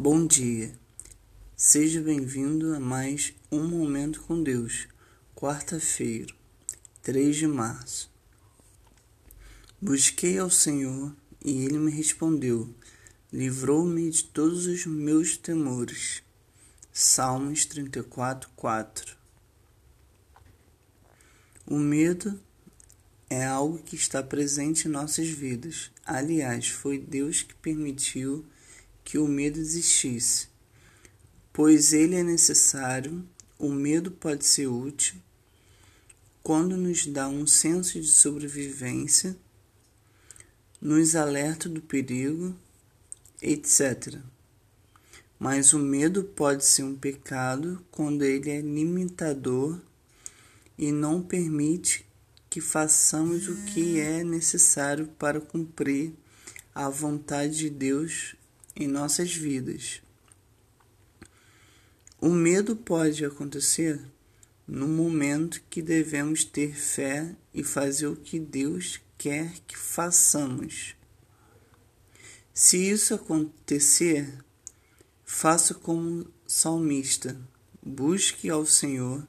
Bom dia, seja bem-vindo a mais um Momento com Deus, quarta-feira, 3 de março. Busquei ao Senhor e Ele me respondeu, livrou-me de todos os meus temores. Salmos 34, 4 O medo é algo que está presente em nossas vidas. Aliás, foi Deus que permitiu que o medo existisse, pois ele é necessário, o medo pode ser útil quando nos dá um senso de sobrevivência, nos alerta do perigo, etc. Mas o medo pode ser um pecado quando ele é limitador e não permite que façamos o que é necessário para cumprir a vontade de Deus em nossas vidas. O medo pode acontecer no momento que devemos ter fé e fazer o que Deus quer que façamos. Se isso acontecer, faça como salmista, busque ao Senhor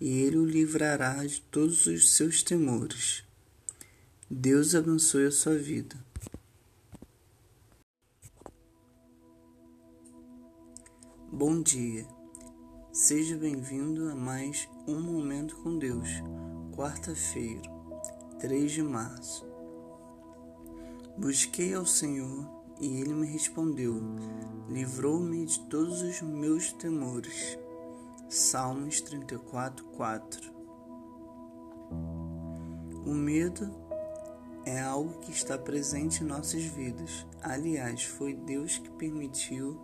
e Ele o livrará de todos os seus temores. Deus abençoe a sua vida. Bom dia, seja bem-vindo a mais um Momento com Deus, quarta-feira, 3 de março. Busquei ao Senhor e Ele me respondeu, livrou-me de todos os meus temores. Salmos 34, 4 O medo é algo que está presente em nossas vidas. Aliás, foi Deus que permitiu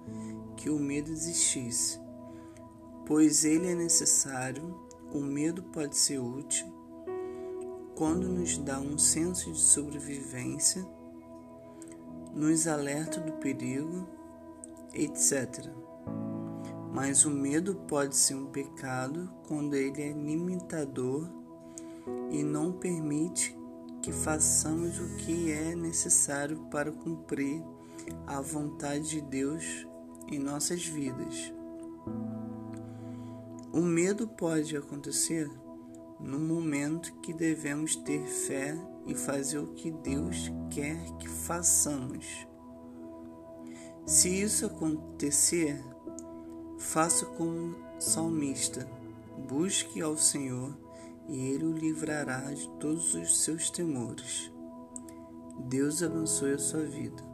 que o medo existisse. Pois ele é necessário, o medo pode ser útil quando nos dá um senso de sobrevivência, nos alerta do perigo, etc. Mas o medo pode ser um pecado quando ele é limitador e não permite que façamos o que é necessário para cumprir a vontade de Deus em nossas vidas. O medo pode acontecer no momento que devemos ter fé e fazer o que Deus quer que façamos. Se isso acontecer, faça como salmista, busque ao Senhor e ele o livrará de todos os seus temores. Deus abençoe a sua vida.